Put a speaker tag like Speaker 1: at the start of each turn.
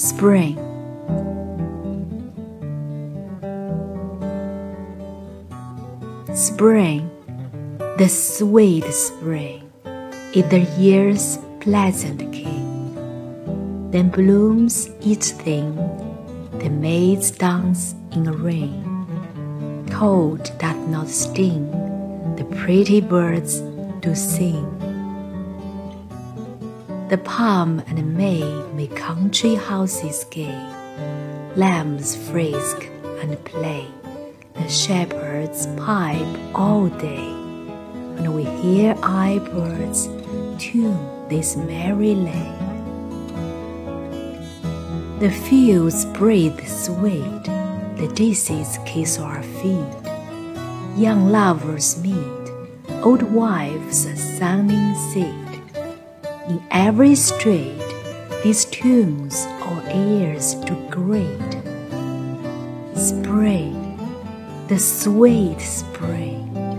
Speaker 1: Spring. Spring, the sweet spring, is the year's pleasant king. Then blooms each thing, the maids dance in a ring. Cold doth not sting, the pretty birds do sing. The palm and may make country houses gay, lambs frisk and play the shepherds pipe all day, and we hear aye birds tune this merry lay. The fields breathe sweet, the daisies kiss our feet. Young lovers meet, old wives a sunning seat. In every street, these tunes our ears do greet. Spring the sweet spring.